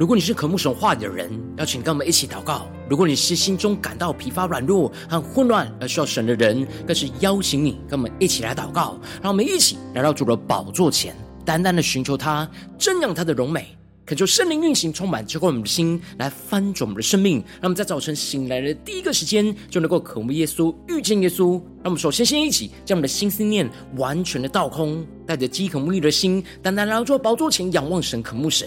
如果你是渴慕神话语的人，邀请跟我们一起祷告；如果你是心中感到疲乏、软弱和混乱而需要神的人，更是邀请你跟我们一起来祷告。让我们一起来到主的宝座前，单单的寻求他，瞻仰他的荣美，恳求圣灵运行，充满浇灌我们的心，来翻转我们的生命。让我们在早晨醒来的第一个时间，就能够渴慕耶稣、遇见耶稣。让我们首先先一起将我们的心思念完全的倒空，带着饥渴慕义的心，单单来到宝座前，仰望神、渴慕神。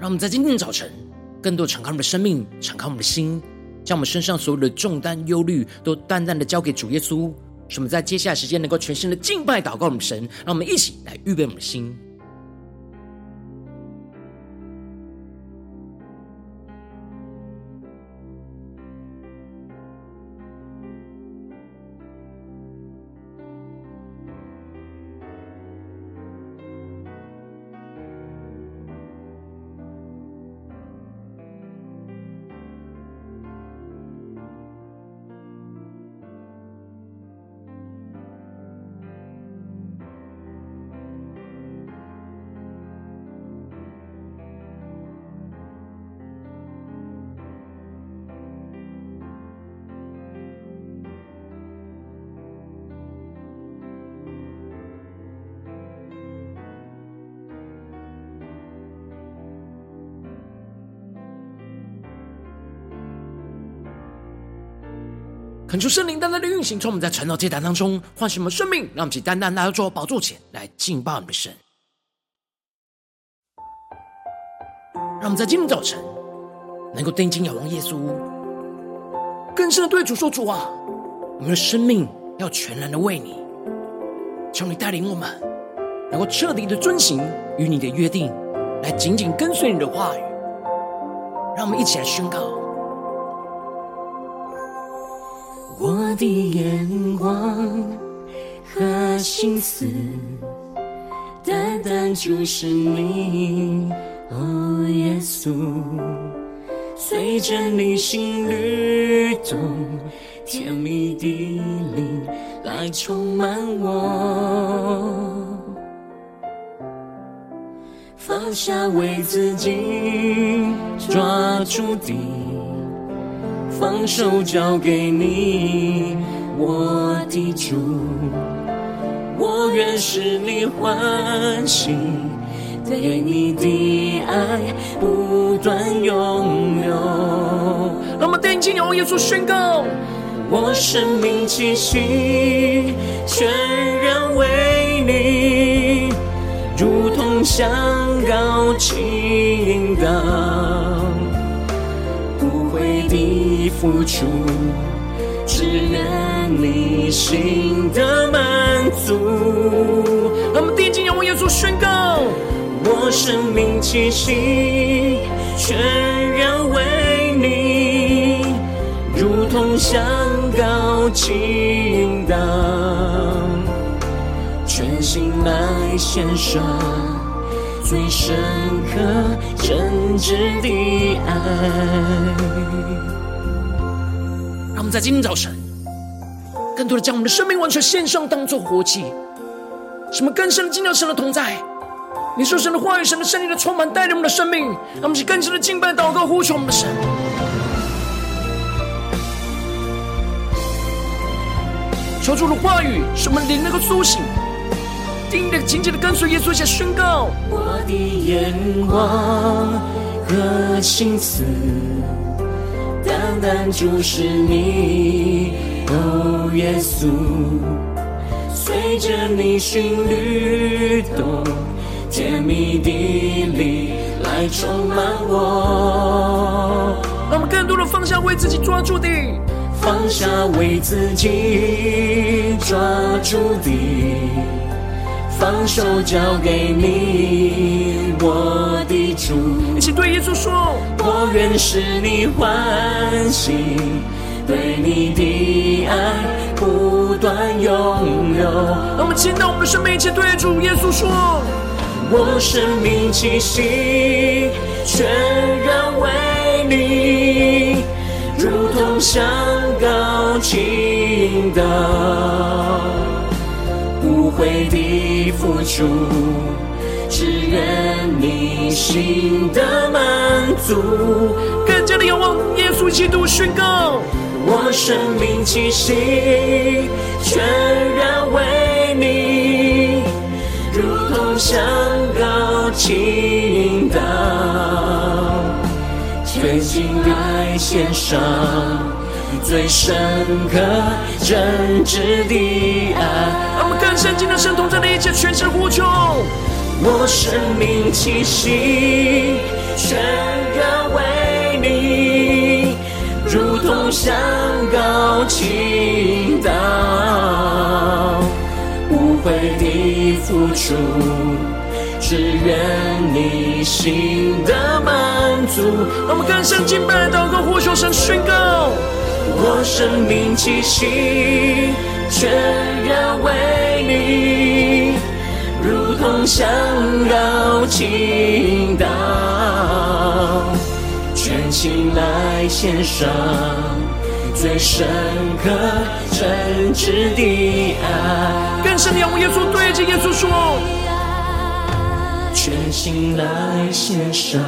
让我们在今天的早晨，更多敞开我们的生命，敞开我们的心，将我们身上所有的重担、忧虑，都淡淡的交给主耶稣。使我们在接下来时间能够全心的敬拜、祷告我们神。让我们一起来预备我们的心。恳求圣灵单单的运行，从我们在晨祷祭坛当中唤醒我们生命，让我们起单单来到主宝座前来敬拜我们的神。让我们在今天早晨能够定睛仰望耶稣，更深的对主说：“主啊，我们的生命要全然的为你，求你带领我们，能够彻底的遵行与你的约定，来紧紧跟随你的话语。”让我们一起来宣告。我的眼光和心思，单单就是你，哦，耶稣，随着你心律动，甜蜜的灵来充满我，放下为自己抓住的。放手交给你，我的主，我愿使你欢喜，对你的爱不断拥有。让我们定睛仰望耶稣，宣告：我生命气息全然为你，如同香膏倾倒。付出，只愿你心的满足。让我们定睛仰望耶稣，宣告：我生命气息全然为你，如同香膏倾倒，全心来献上最深刻真挚的爱。我们在今天早晨，更多的将我们的生命完全献上，当作活祭。什么更深的敬拜神的同在？你说神的话语、神的圣灵的充满，带领我们的生命，让我们去更深的敬拜、祷告、呼求我们的神。求主的话语，使我们灵能够苏醒，定的紧紧的跟随耶稣，一下宣告：我的眼光和心思，单就是你，哦，耶稣，随着你心律动，甜蜜的力来充满我。让我们更多的放下为自己抓住的。放下为自己抓住的，放手交给你，我的主。一起对耶稣说：我愿使你欢喜，对你的爱不断拥有。让我们倾倒我们的生命，一起对主耶稣说：我生命气息全然为你。如同香膏倾倒，无悔的付出，只愿你心的满足。更加的仰望耶稣基督宣告：我生命气息全然为你，如同香膏倾倒。全心来献上最深刻真挚的爱。让我们更深进的神同在的一切全身呼求。我生命气息全然为你，如同香膏倾倒，无悔的付出。只愿你心的满足。让我们更深敬拜祷告，呼求神宣告：我生命气息全然为你，如同香膏倾倒，全心来献上最深刻真挚的爱。更深的仰望耶稣，对着耶稣说。全心来献上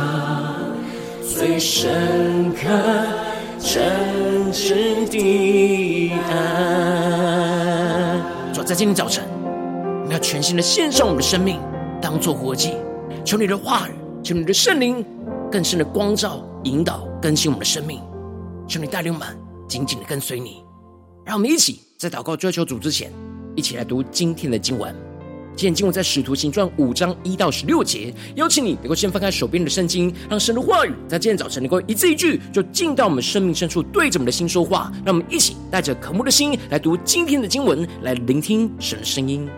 最深刻真挚的爱。主，在今天早晨，我们要全心的献上我们的生命，当做活祭。求你的话语，求你的圣灵更深的光照、引导、更新我们的生命。求你带领我们紧紧的跟随你。让我们一起在祷告追求主之前，一起来读今天的经文。今天经文在使徒行传五章一到十六节，邀请你能够先翻开手边的圣经，让神的话语在今天早晨能够一字一句就进到我们生命深处，对着我们的心说话。让我们一起带着渴慕的心来读今天的经文，来聆听神的声音。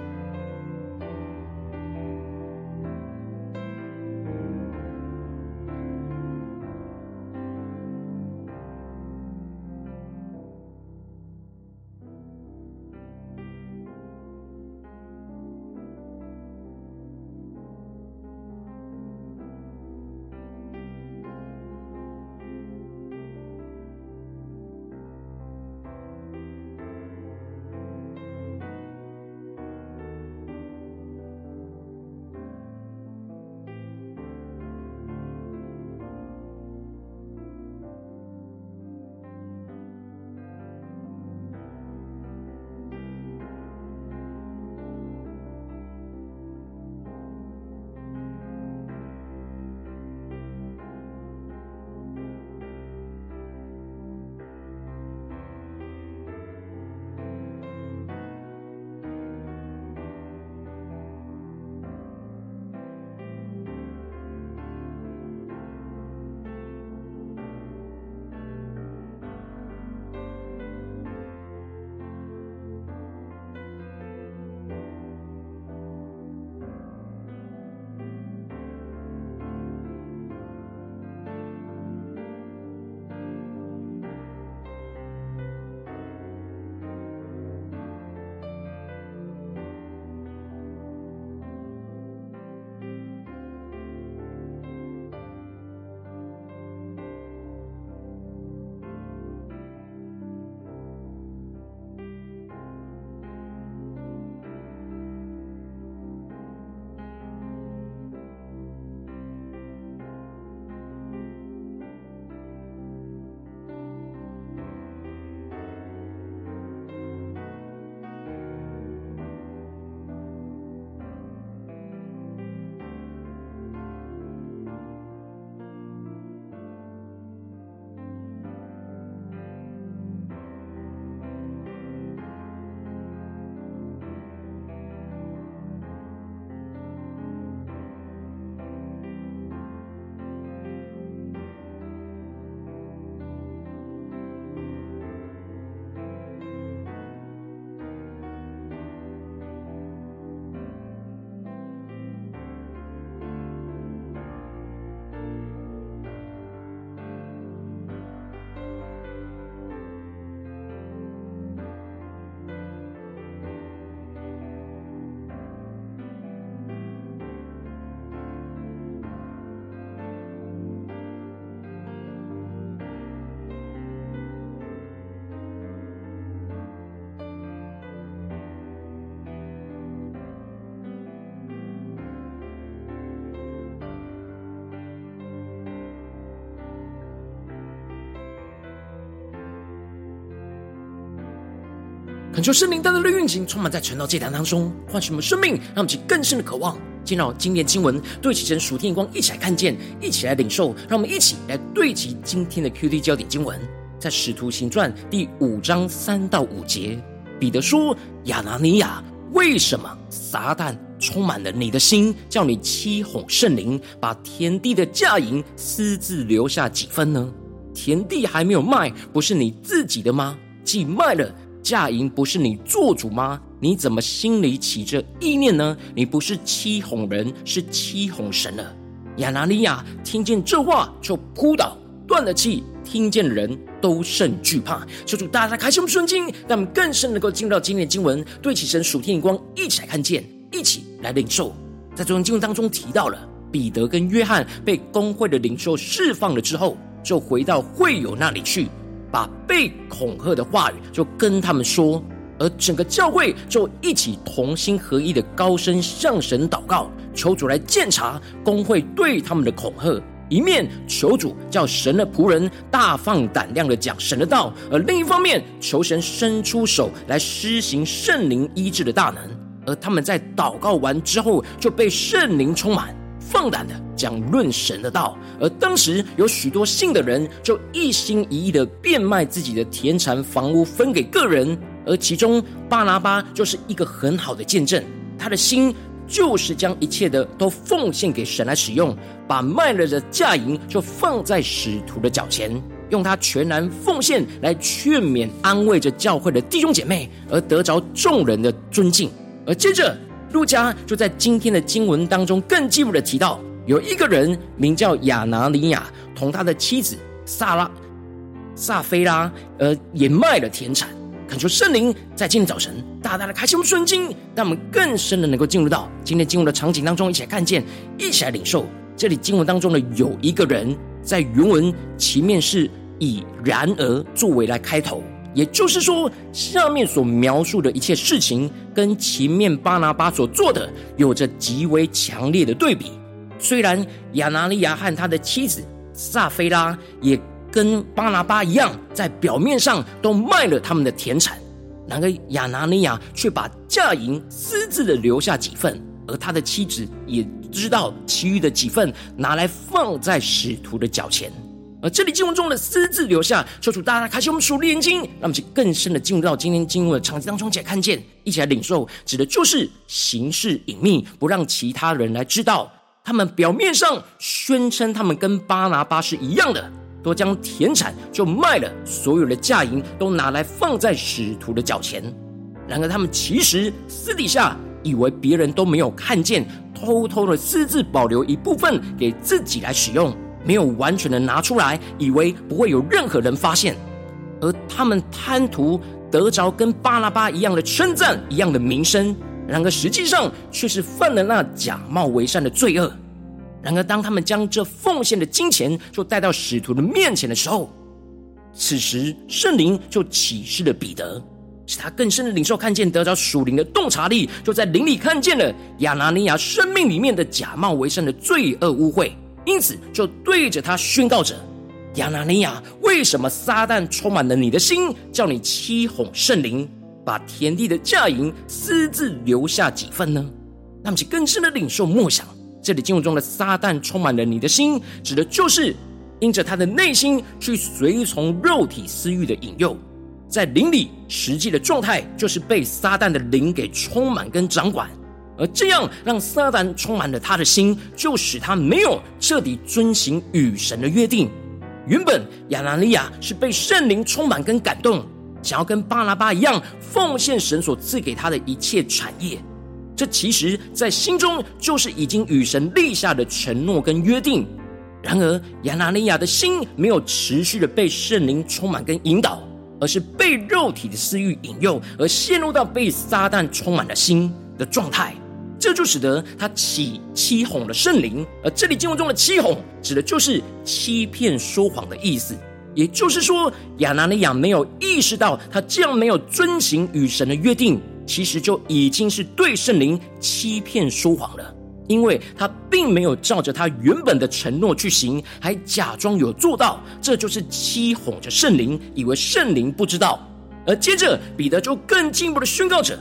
恳求圣灵大大的运行，充满在传道祭坛当中，唤醒我们生命，让我们起更深的渴望。进入今天经文，对齐成属天光，一起来看见，一起来领受。让我们一起来对齐今天的 QD 焦点经文，在使徒行传第五章三到五节，彼得说：“亚拿尼亚，为什么撒旦充满了你的心，叫你欺哄圣灵，把田地的价银私自留下几分呢？田地还没有卖，不是你自己的吗？既卖了。”嫁淫不是你做主吗？你怎么心里起这意念呢？你不是欺哄人，是欺哄神了。亚拿尼亚听见这话，就扑倒，断了气。听见的人都甚惧怕。求主大大开启我们顺经，让我们更深能够进入到今天的经文，对起神属天的光，一起来看见，一起来领受。在昨天经文当中提到了彼得跟约翰被公会的领袖释放了之后，就回到会友那里去。把被恐吓的话语就跟他们说，而整个教会就一起同心合一的高声向神祷告，求主来鉴察公会对他们的恐吓，一面求主叫神的仆人大放胆量的讲神的道，而另一方面求神伸出手来施行圣灵医治的大能。而他们在祷告完之后，就被圣灵充满。放胆的讲论神的道，而当时有许多信的人就一心一意的变卖自己的田产房屋分给个人，而其中巴拿巴就是一个很好的见证，他的心就是将一切的都奉献给神来使用，把卖了的价银就放在使徒的脚前，用他全然奉献来劝勉安慰着教会的弟兄姐妹，而得着众人的尊敬，而接着。路加就在今天的经文当中更进一步的提到，有一个人名叫亚拿尼亚，同他的妻子撒拉、撒非拉，呃，也卖了田产。恳求圣灵在今天早晨大大的开启我们顺经，让我们更深的能够进入到今天经文的场景当中，一起来看见，一起来领受。这里经文当中的有一个人，在原文前面是以然而作为来开头。也就是说，下面所描述的一切事情，跟前面巴拿巴所做的有着极为强烈的对比。虽然亚拿尼亚和他的妻子撒非拉也跟巴拿巴一样，在表面上都卖了他们的田产，然而亚拿尼亚却把价银私自的留下几份，而他的妻子也知道其余的几份拿来放在使徒的脚前。而这里经文中的私自留下，求主大大开启我们属灵眼睛，让我们去更深的进入到今天经文的场景当中，一起来看见，一起来领受，指的就是行事隐秘，不让其他人来知道。他们表面上宣称他们跟巴拿巴是一样的，都将田产就卖了，所有的价银都拿来放在使徒的脚前。然而他们其实私底下以为别人都没有看见，偷偷的私自保留一部分给自己来使用。没有完全的拿出来，以为不会有任何人发现，而他们贪图得着跟巴拉巴一样的称赞、一样的名声，然而实际上却是犯了那假冒为善的罪恶。然而，当他们将这奉献的金钱就带到使徒的面前的时候，此时圣灵就启示了彼得，使他更深的领受看见，得着属灵的洞察力，就在灵里看见了亚拿尼亚生命里面的假冒为善的罪恶污秽。因此，就对着他宣告着：“亚拿尼亚，为什么撒旦充满了你的心，叫你欺哄圣灵，把田地的价银私自留下几份呢？”那么，其更深的领受默想，这里经文中的“撒旦充满了你的心”，指的就是因着他的内心去随从肉体私欲的引诱，在灵里实际的状态就是被撒旦的灵给充满跟掌管。而这样让撒旦充满了他的心，就使他没有彻底遵行与神的约定。原本亚拿利亚是被圣灵充满跟感动，想要跟巴拿巴一样奉献神所赐给他的一切产业。这其实在心中就是已经与神立下的承诺跟约定。然而亚拿利亚的心没有持续的被圣灵充满跟引导，而是被肉体的私欲引诱，而陷入到被撒旦充满了心的状态。这就使得他起欺哄了圣灵，而这里经文中的欺哄，指的就是欺骗说谎的意思。也就是说，亚拿尼亚没有意识到，他这样没有遵行与神的约定，其实就已经是对圣灵欺骗说谎了，因为他并没有照着他原本的承诺去行，还假装有做到，这就是欺哄着圣灵，以为圣灵不知道。而接着彼得就更进一步的宣告着：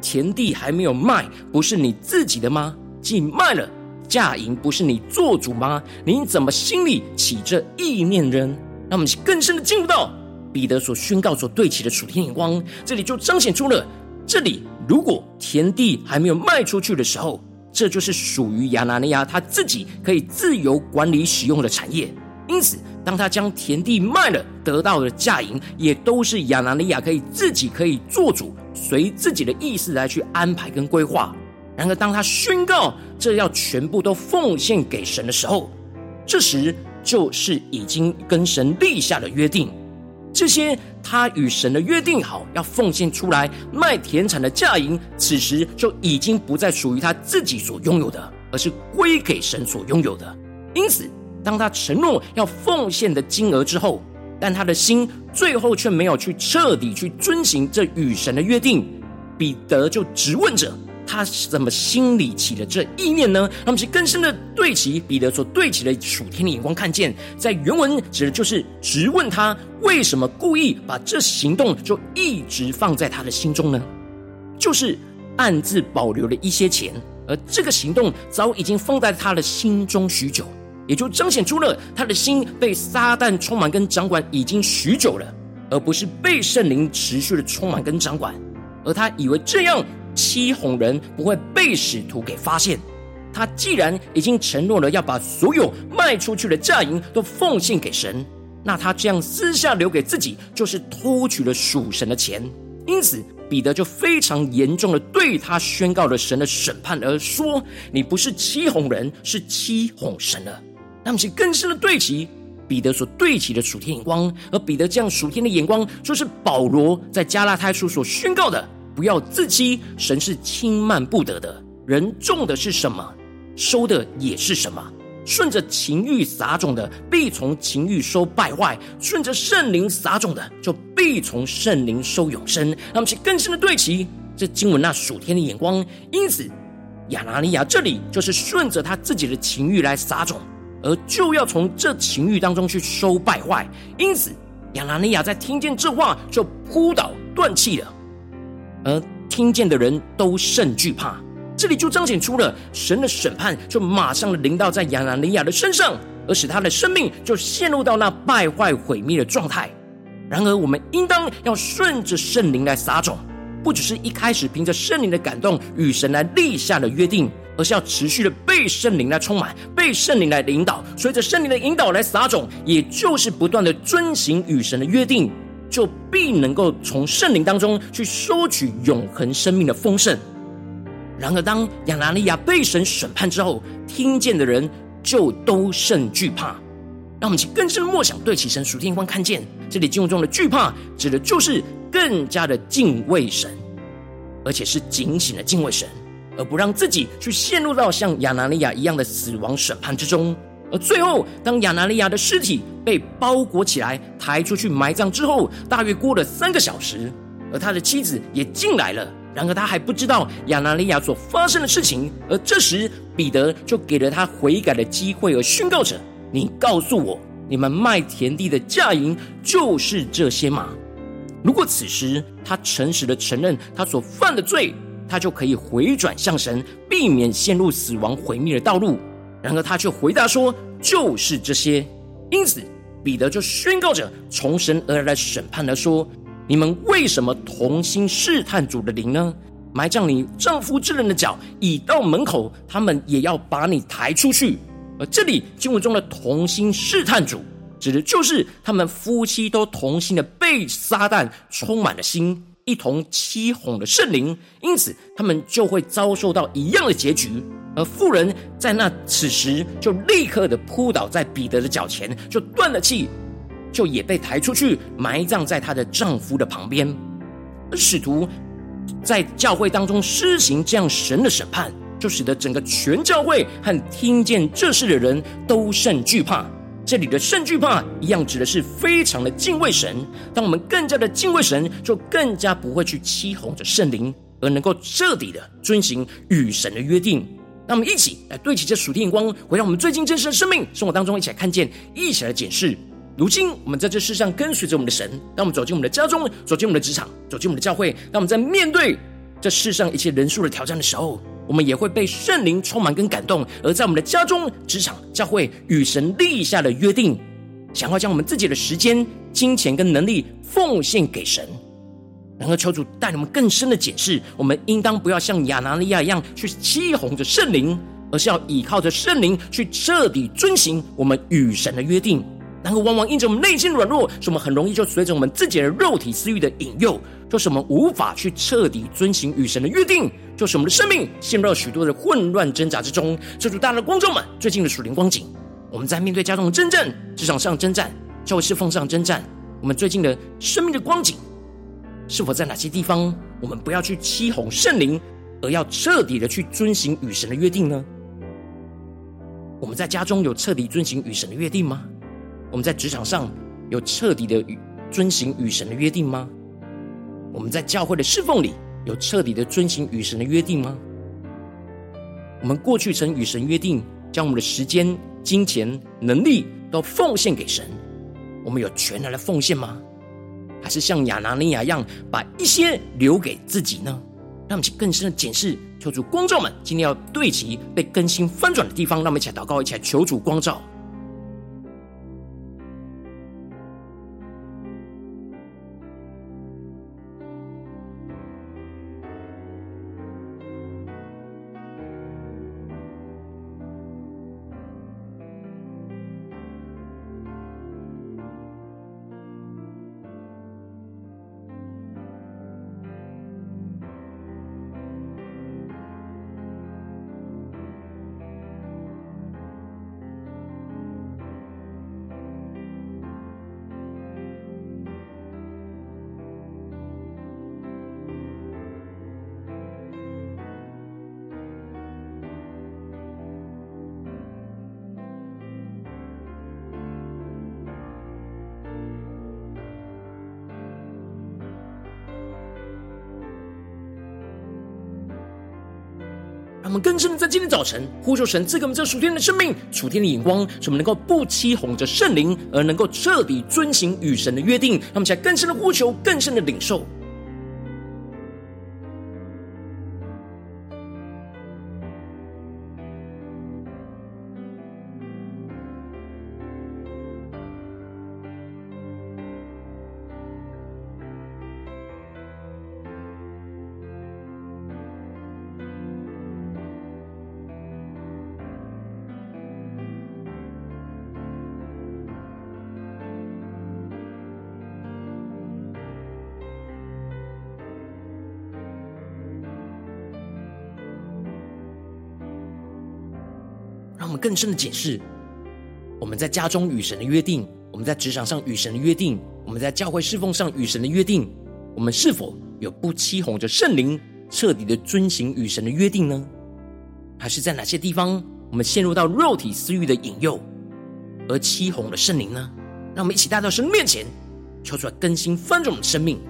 田地还没有卖，不是你自己的吗？既卖了，价银不是你做主吗？你怎么心里起这意念呢？让我们更深的进入到彼得所宣告、所对齐的属天眼光，这里就彰显出了：这里如果田地还没有卖出去的时候，这就是属于亚拿尼亚他自己可以自由管理使用的产业。因此，当他将田地卖了，得到的价银也都是亚拿尼亚可以自己可以做主，随自己的意思来去安排跟规划。然而，当他宣告这要全部都奉献给神的时候，这时就是已经跟神立下了约定。这些他与神的约定好要奉献出来卖田产的价银，此时就已经不再属于他自己所拥有的，而是归给神所拥有的。因此，当他承诺要奉献的金额之后，但他的心最后却没有去彻底去遵行这与神的约定，彼得就质问着。他怎么心里起了这意念呢？他们是更深的对齐彼得所对齐的属天的眼光，看见在原文指的就是质问他为什么故意把这行动就一直放在他的心中呢？就是暗自保留了一些钱，而这个行动早已经放在他的心中许久，也就彰显出了他的心被撒旦充满跟掌管已经许久了，而不是被圣灵持续的充满跟掌管，而他以为这样。欺哄人不会被使徒给发现。他既然已经承诺了要把所有卖出去的价银都奉献给神，那他这样私下留给自己，就是偷取了属神的钱。因此，彼得就非常严重的对他宣告了神的审判，而说：“你不是欺哄人，是欺哄神了。”他们，是更深的对齐彼得所对齐的属天眼光，而彼得这样属天的眼光，就是保罗在加拉太书所宣告的。不要自欺，神是轻慢不得的。人种的是什么，收的也是什么。顺着情欲撒种的，必从情欲收败坏；顺着圣灵撒种的，就必从圣灵收永生。让我们去更深的对齐这经文那属天的眼光。因此，亚拿尼亚这里就是顺着他自己的情欲来撒种，而就要从这情欲当中去收败坏。因此，亚拿尼亚在听见这话，就扑倒断气了。而听见的人都甚惧怕，这里就彰显出了神的审判，就马上的临到在亚拿尼亚的身上，而使他的生命就陷入到那败坏毁灭的状态。然而，我们应当要顺着圣灵来撒种，不只是一开始凭着圣灵的感动与神来立下的约定，而是要持续的被圣灵来充满，被圣灵来领导，随着圣灵的引导来撒种，也就是不断的遵行与神的约定。就必能够从圣灵当中去收取永恒生命的丰盛。然而，当亚拿尼亚被神审判之后，听见的人就都甚惧怕。让我们去更深的默想，对起神属天光，看见这里经文中的惧怕，指的就是更加的敬畏神，而且是警醒的敬畏神，而不让自己去陷入到像亚拿利亚一样的死亡审判之中。而最后，当亚拿利亚的尸体被包裹起来，抬出去埋葬之后，大约过了三个小时，而他的妻子也进来了。然而他还不知道亚拿利亚所发生的事情。而这时，彼得就给了他悔改的机会，而宣告着：“你告诉我，你们卖田地的价银就是这些吗？”如果此时他诚实的承认他所犯的罪，他就可以回转向神，避免陷入死亡毁灭的道路。然而他却回答说：“就是这些。”因此，彼得就宣告着从神而来的审判来说：“你们为什么同心试探主的灵呢？埋葬你丈夫之人的脚已到门口，他们也要把你抬出去。”而这里经文中的同心试探主，指的就是他们夫妻都同心的被撒旦充满了心，一同欺哄的圣灵，因此他们就会遭受到一样的结局。而妇人在那此时就立刻的扑倒在彼得的脚前，就断了气，就也被抬出去埋葬在她的丈夫的旁边。而使徒在教会当中施行这样神的审判，就使得整个全教会和听见这事的人都甚惧怕。这里的甚惧怕一样指的是非常的敬畏神。当我们更加的敬畏神，就更加不会去欺哄着圣灵，而能够彻底的遵行与神的约定。让我们一起来对齐这属天眼光，回到我们最近真实的生命生活当中，一起来看见，一起来检视如今我们在这世上跟随着我们的神，当我们走进我们的家中，走进我们的职场，走进我们的教会，当我们在面对这世上一切人数的挑战的时候，我们也会被圣灵充满跟感动，而在我们的家中、职场、教会与神立下了约定，想要将我们自己的时间、金钱跟能力奉献给神。然后求主带我们更深的解释，我们应当不要像亚拿尼亚一样去欺哄着圣灵，而是要依靠着圣灵去彻底遵行我们与神的约定。然后往往因着我们内心软弱，使我们很容易就随着我们自己的肉体私欲的引诱，就是我们无法去彻底遵行与神的约定。就是我们的生命陷入了许多的混乱挣扎之中。这主大的观众们，最近的属灵光景，我们在面对家中的征战、职场上征战、教会侍奉上征战，我们最近的生命的光景，是否在哪些地方，我们不要去欺哄圣灵，而要彻底的去遵行与神的约定呢？我们在家中有彻底遵行与神的约定吗？我们在职场上有彻底的遵行与神的约定吗？我们在教会的侍奉里，有彻底的遵行与神的约定吗？我们过去曾与神约定，将我们的时间、金钱、能力都奉献给神，我们有全然的奉献吗？还是像亚拿尼亚一样，把一些留给自己呢？让我们去更深的检视，求主光照们今天要对齐被更新翻转的地方，让我们一起来祷告，一起来求主光照。我们更深的在今天早晨呼求神赐给我们这属天的生命、属天的眼光，使我们能够不欺哄着圣灵，而能够彻底遵行与神的约定。让我们在更深的呼求，更深的领受。更深的解释，我们在家中与神的约定，我们在职场上与神的约定，我们在教会侍奉上与神的约定，我们是否有不欺哄着圣灵，彻底的遵行与神的约定呢？还是在哪些地方，我们陷入到肉体私欲的引诱，而欺哄了圣灵呢？让我们一起带到神面前，求出来更新翻转我们的生命。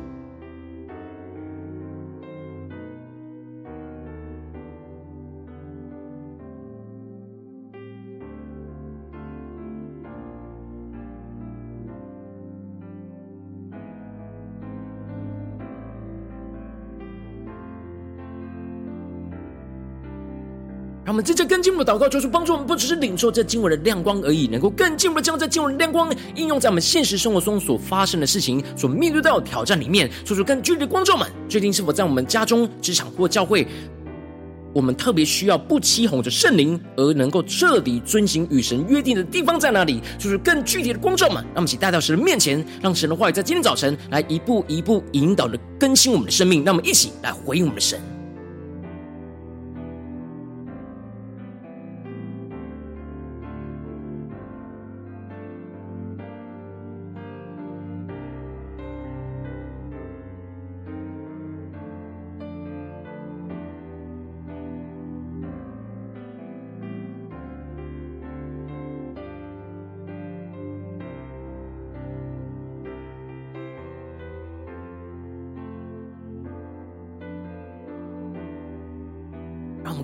让我们在这更进一步的祷告，求主帮助我们，不只是领受这经文的亮光而已，能够更进一步的将这经文的亮光应用在我们现实生活中所发生的事情、所面对到的挑战里面。求主更具体的光照们，最近是否在我们家中、职场或教会，我们特别需要不欺哄着圣灵，而能够彻底遵行与神约定的地方在哪里？就是更具体的光照们，让我们一起带到神的面前，让神的话语在今天早晨来一步一步引导的更新我们的生命。让我们一起来回应我们的神。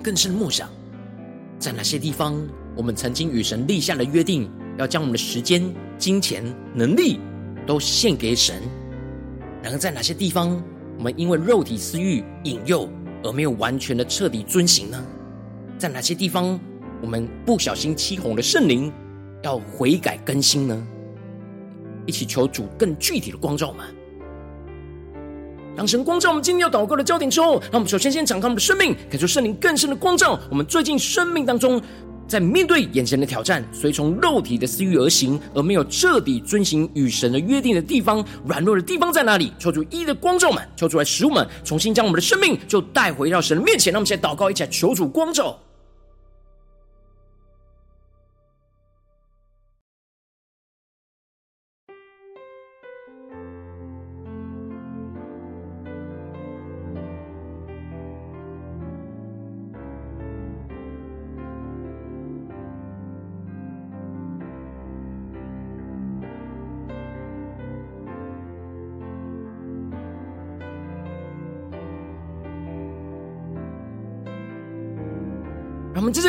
更深默想，在哪些地方，我们曾经与神立下了约定，要将我们的时间、金钱、能力都献给神。然而，在哪些地方，我们因为肉体私欲引诱而没有完全的彻底遵行呢？在哪些地方，我们不小心欺哄了圣灵，要悔改更新呢？一起求主更具体的光照我们。当神光照我们今天要祷告的焦点之后，让我们首先先敞开我们的生命，感受圣灵更深的光照。我们最近生命当中，在面对眼前的挑战，随从肉体的私欲而行，而没有彻底遵行与神的约定的地方，软弱的地方在哪里？求主一的光照们，求主来使我们重新将我们的生命就带回到神的面前。让我们现在祷告，一起来求主光照。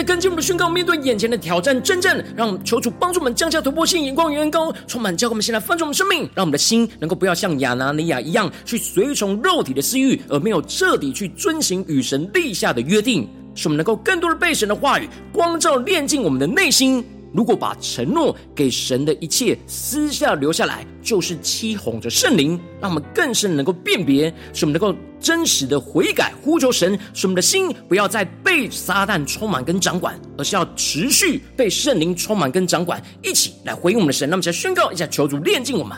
跟进我们的宣告，面对眼前的挑战真正，让我们求主帮助我们降下突破性眼光与恩膏，充满教会。我们现在翻转我们生命，让我们的心能够不要像亚拿尼亚一样，去随从肉体的私欲，而没有彻底去遵行与神立下的约定，使我们能够更多的被神的话语光照炼进我们的内心。如果把承诺给神的一切私下留下来，就是欺哄着圣灵，让我们更是能够辨别，使我们能够真实的悔改，呼求神，使我们的心不要再被撒旦充满跟掌管，而是要持续被圣灵充满跟掌管，一起来回应我们的神。那么，再宣告一下，求主炼净我们。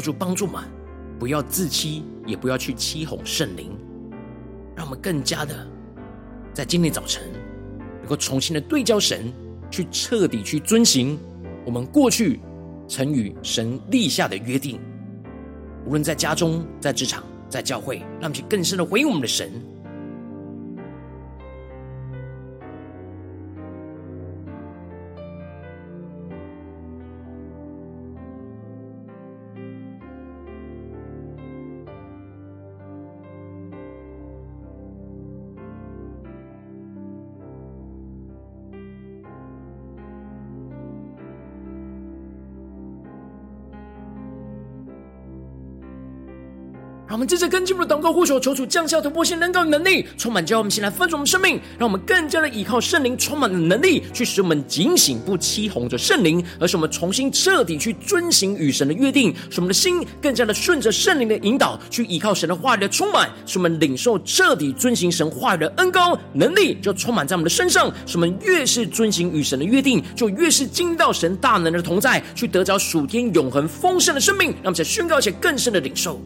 求主帮助嘛，不要自欺，也不要去欺哄圣灵，让我们更加的在今天早晨能够重新的对焦神，去彻底去遵行我们过去曾与神立下的约定，无论在家中、在职场、在教会，让其更深的回应我们的神。让我们接着跟进我们的祷告，呼求求主降下突破性能高与能力，充满教我们先来翻转我们生命，让我们更加的依靠圣灵充满的能力，去使我们警醒，不欺哄着圣灵，而是我们重新彻底去遵行与神的约定，使我们的心更加的顺着圣灵的引导，去依靠神的话语的充满，使我们领受彻底遵行神话语的恩膏能力，就充满在我们的身上。使我们越是遵行与神的约定，就越是经历到神大能的同在，去得着属天永恒丰盛的生命。让我们再宣告一些更深的领受。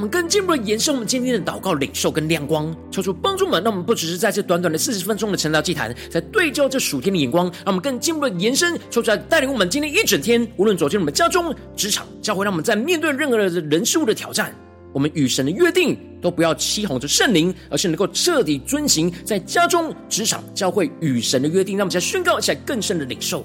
我们更进一步的延伸我们今天的祷告领受跟亮光，求主帮助们，让我们不只是在这短短的四十分钟的晨祷祭坛，在对焦这属天的眼光，让我们更进一步的延伸，求主来带领我们今天一整天，无论走进我们家中、职场、教会，让我们在面对任何的人事物的挑战，我们与神的约定都不要欺哄着圣灵，而是能够彻底遵行在家中、职场、教会与神的约定，让我们再宣告一下更深的领受。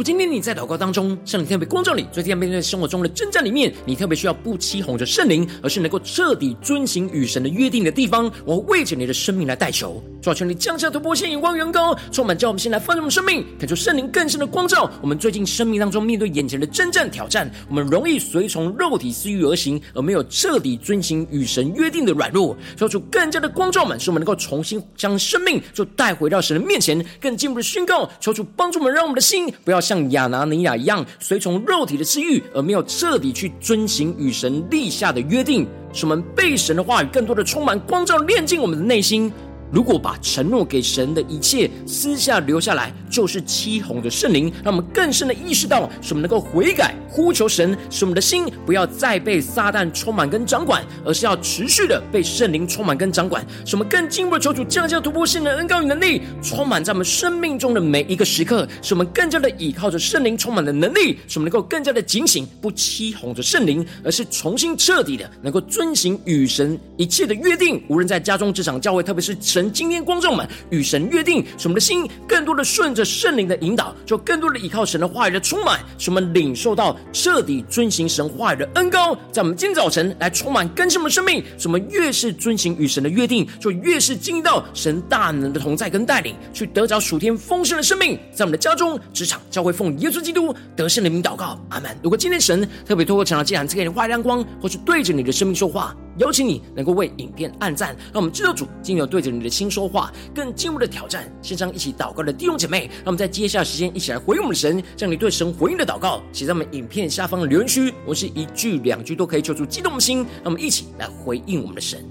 果今天你在祷告当中，圣灵特别光照你，最近要面对生活中的征战里面，你特别需要不欺哄着圣灵，而是能够彻底遵行与神的约定的地方，我为着你的生命来代求，主啊，求你降下突破线，眼光远高，充满叫我们先来翻转我们生命，感受圣灵更深的光照。我们最近生命当中面对眼前的征战挑战，我们容易随从肉体私欲而行，而没有彻底遵行与神约定的软弱，求主更加的光照们，使我们能够重新将生命就带回到神的面前，更进一步的宣告，求主帮助我们，让我们的心不要。像亚拿尼亚一样，随从肉体的私欲，而没有彻底去遵行与神立下的约定，使我们被神的话语更多的充满光照，炼净我们的内心。如果把承诺给神的一切私下留下来，就是欺哄着圣灵，让我们更深的意识到，使我们能够悔改，呼求神，使我们的心不要再被撒旦充满跟掌管，而是要持续的被圣灵充满跟掌管。使我们更进一步的求主降下突破性的恩膏与能力，充满在我们生命中的每一个时刻，使我们更加的依靠着圣灵充满的能力，使我们能够更加的警醒，不欺哄着圣灵，而是重新彻底的能够遵行与神一切的约定，无论在家中、职场、教会，特别是神。神今天，光照们与神约定，使我们的心更多的顺着圣灵的引导，就更多的依靠神的话语的充满，使我们领受到彻底遵行神话语的恩膏，在我们今天早晨来充满更新我们的生命。使我们越是遵行与神的约定，就越是经历到神大能的同在跟带领，去得着属天丰盛的生命。在我们的家中、职场、教会，奉耶稣基督得胜的名祷告，阿门。如果今天神特别透过《成长祭坛》赐给你话亮光，或是对着你的生命说话。邀请你能够为影片按赞，让我们知道主今天有对着你的心说话，更进一步的挑战。线上一起祷告的弟兄姐妹，让我们在接下来时间一起来回应我们的神，将你对神回应的祷告写在我们影片下方的留言区。我是一句两句都可以求出激动的心，让我们一起来回应我们的神。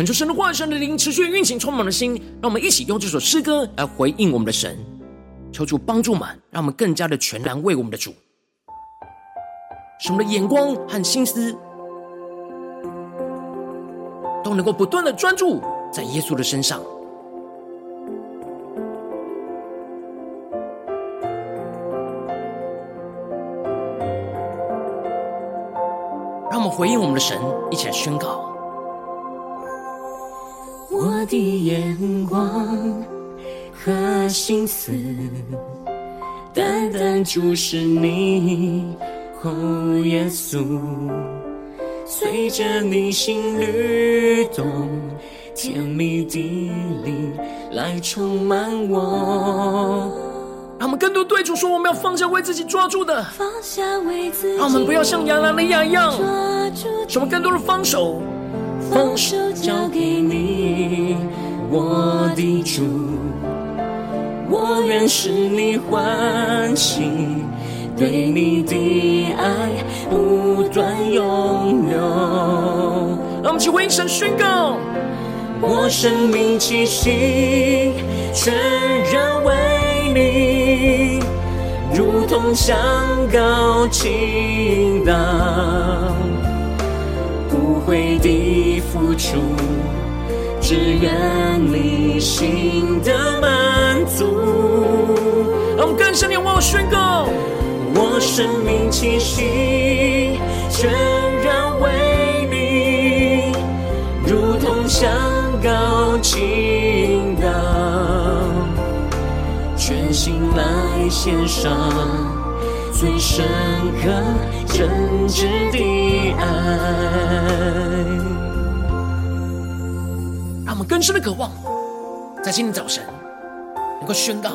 恳求神的话语、神的灵持续运行，充满了心。让我们一起用这首诗歌来回应我们的神，求主帮助我们，让我们更加的全然为我们的主，使我们的眼光和心思都能够不断的专注在耶稣的身上。让我们回应我们的神，一起来宣告。我的眼光和心思，单单注视你，哦，耶稣，随着你心律动，甜蜜的灵来充满我。让我们更多对主说，我们要放下为自己抓住的，放下为自己，让我们不要像亚拿尼亚一样，什么更多的放手。放手交给你，我的主，我愿使你欢喜，对你的爱不断涌流。让我们一起回应神宣告：我生命气息全然为你，如同香膏倾倒，不悔的付出，只愿你心的满足。让我们更深地往我宣告：我生命气息全然为你，如同香膏倾倒，全心来献上最深刻真挚的爱。我们更深的渴望，在今天早晨能够宣告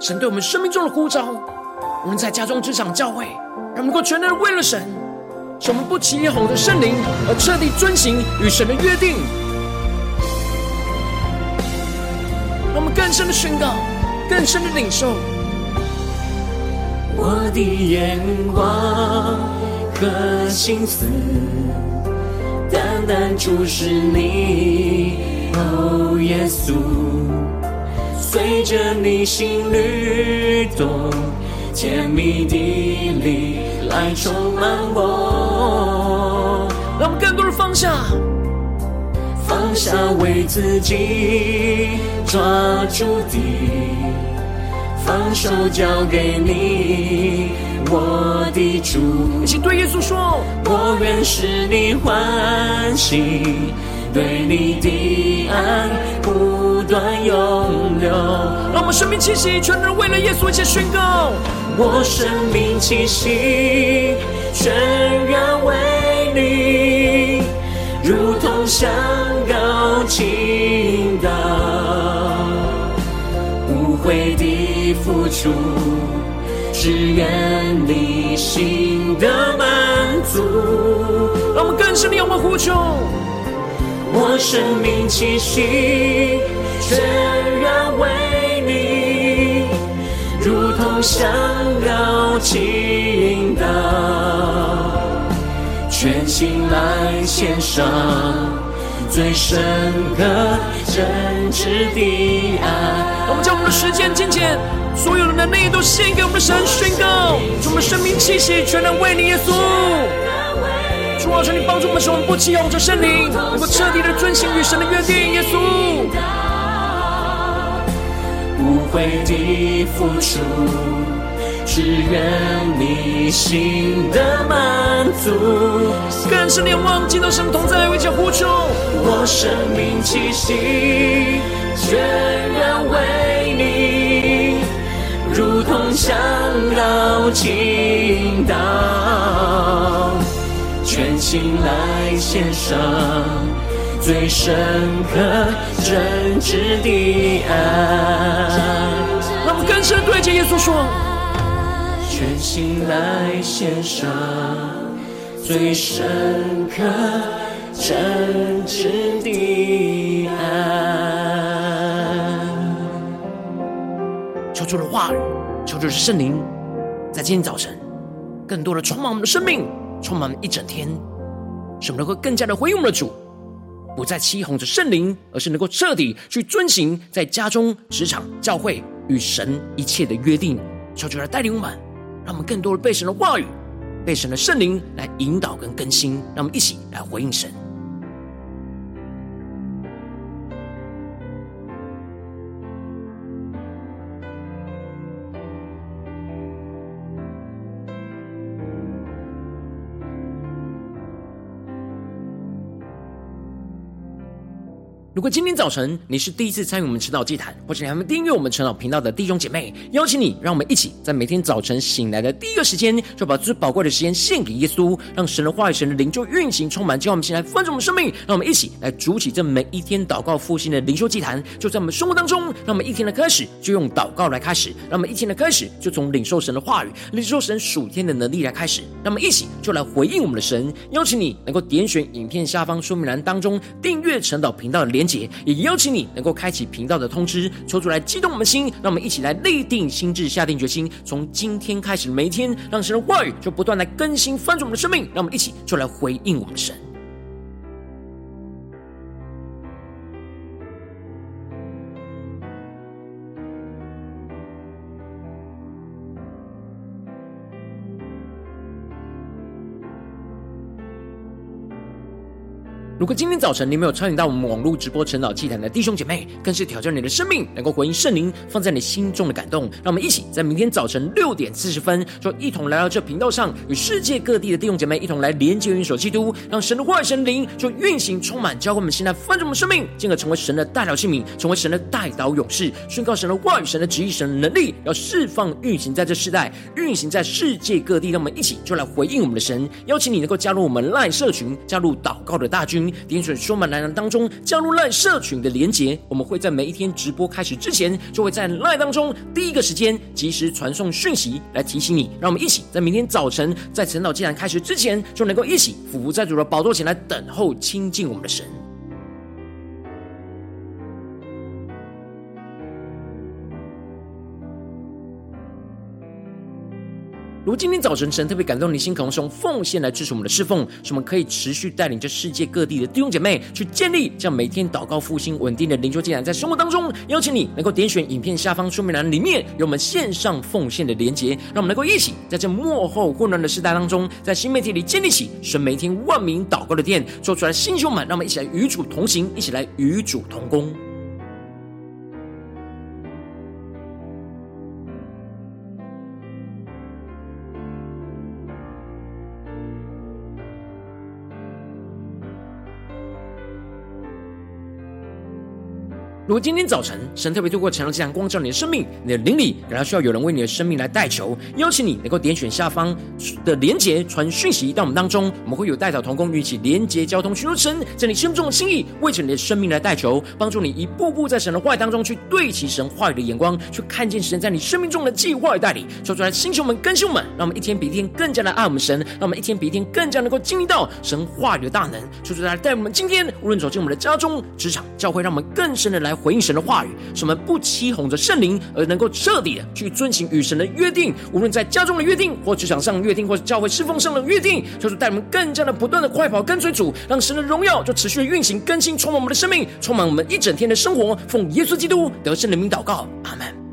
神对我们生命中的呼召。我们在家中、职场、教会，让我们能够全然为了神，使我们不起哄的圣灵，而彻底遵行与神的约定。让我们更深的宣告，更深的领受。我的眼光和心思，单单注视你，哦，耶稣，随着你心律动。甜蜜的力来充满我，让我们更多的放下，放下为自己抓住的，放手交给你，我的主。请对耶稣说：我愿使你欢喜，对你的爱不断永留。让我们生命气息全然为了耶稣一起宣告。我生命气息全然为你，如同香膏倾倒，无悔的付出，只愿你心的满足。让我们更深地仰望呼求。我生命气息全然为你，如同香膏倾倒，全心来献上最深刻真挚的爱。我们将我们的时间、金钱、所有的能力都献给我们的神，宣告：我们生命气息全然为你耶稣。主啊，求你帮助我们，使我们不起哄着圣灵，能够彻底的遵行与神的约定。耶稣，不悔的付出，只愿你心的满足。更深的忘记到神同在，为叫呼求。我生命气息全然为你，如同香膏倾倒。全心来献上最深刻真挚的爱。让我们更深对着耶稣说：全心来献上最深刻真挚的爱。求主的话语，求主的圣灵，在今天早晨，更多的充满我们的生命。充满一整天，使我们能够更加的回应我们的主，不再欺哄着圣灵，而是能够彻底去遵行在家中、职场、教会与神一切的约定。求主来带领我们，让我们更多的被神的话语、被神的圣灵来引导跟更新。让我们一起来回应神。如果今天早晨你是第一次参与我们晨祷祭坛，或者你还没订阅我们晨祷频道的弟兄姐妹，邀请你，让我们一起在每天早晨醒来的第一个时间，就把最宝贵的时间献给耶稣，让神的话语、神的灵就运行充满，叫我们先来丰盛我们生命。让我们一起来筑起这每一天祷告复兴的灵修祭坛，就在我们生活当中。让我们一天的开始就用祷告来开始，让我们一天的开始就从领受神的话语、领受神属天的能力来开始。让我们一起就来回应我们的神。邀请你能够点选影片下方说明栏当中订阅晨祷频道的连结。也邀请你能够开启频道的通知，抽出来激动我们的心，让我们一起来立定心智，下定决心，从今天开始每一天，让神的话语就不断来更新翻转我们的生命，让我们一起就来回应我们神。如果今天早晨你没有参与到我们网络直播晨祷祭坛的弟兄姐妹，更是挑战你的生命，能够回应圣灵放在你心中的感动。让我们一起在明天早晨六点四十分，就一同来到这频道上，与世界各地的弟兄姐妹一同来连接、元首基督，让神的话语、神灵就运行、充满，教会我们现在翻转我们生命，进而成为神的代表器皿，成为神的代祷勇士，宣告神的话语、神的旨意、神的能力，要释放、运行在这世代，运行在世界各地。让我们一起就来回应我们的神，邀请你能够加入我们赖社群，加入祷告的大军。点选说满男人当中加入赖社群的连结，我们会在每一天直播开始之前，就会在赖当中第一个时间及时传送讯息来提醒你。让我们一起在明天早晨在晨祷祭坛开始之前，就能够一起俯伏在主的宝座前来等候亲近我们的神。如今天早晨，神特别感动你心，可能是用奉献来支持我们的侍奉，使我们可以持续带领着世界各地的弟兄姐妹去建立这样每天祷告复兴稳定的灵修祭坛，在生活当中，邀请你能够点选影片下方说明栏里面有我们线上奉。献的连结，让我们能够一起在这幕后混乱的时代当中，在新媒体里建立起神每天万名祷告的殿，做出来新秀们，让我们一起来与主同行，一起来与主同工。如果今天早晨神特别透过晨祷祭坛光照你的生命，你的灵里感到需要有人为你的生命来代求，邀请你能够点选下方的连结传讯息到我们当中，我们会有代祷同工与一起连结交通，寻求神在你心中的心意，为着你的生命来代求，帮助你一步步在神的话语当中去对齐神话语的眼光，去看见神在你生命中的计划与带领，说出来星球们更新我们，让我们一天比一天更加的爱我们神，让我们一天比一天更加能够经历到神话语的大能，说出来带我们今天无论走进我们的家中、职场、教会，让我们更深的来。回应神的话语，使我们不欺哄着圣灵，而能够彻底的去遵行与神的约定。无论在家中的约定，或职场上的约定，或教会侍奉上的约定，就是带我们更加的不断的快跑跟随主，让神的荣耀就持续的运行更新，充满我们的生命，充满我们一整天的生活。奉耶稣基督得胜的名祷告，阿门。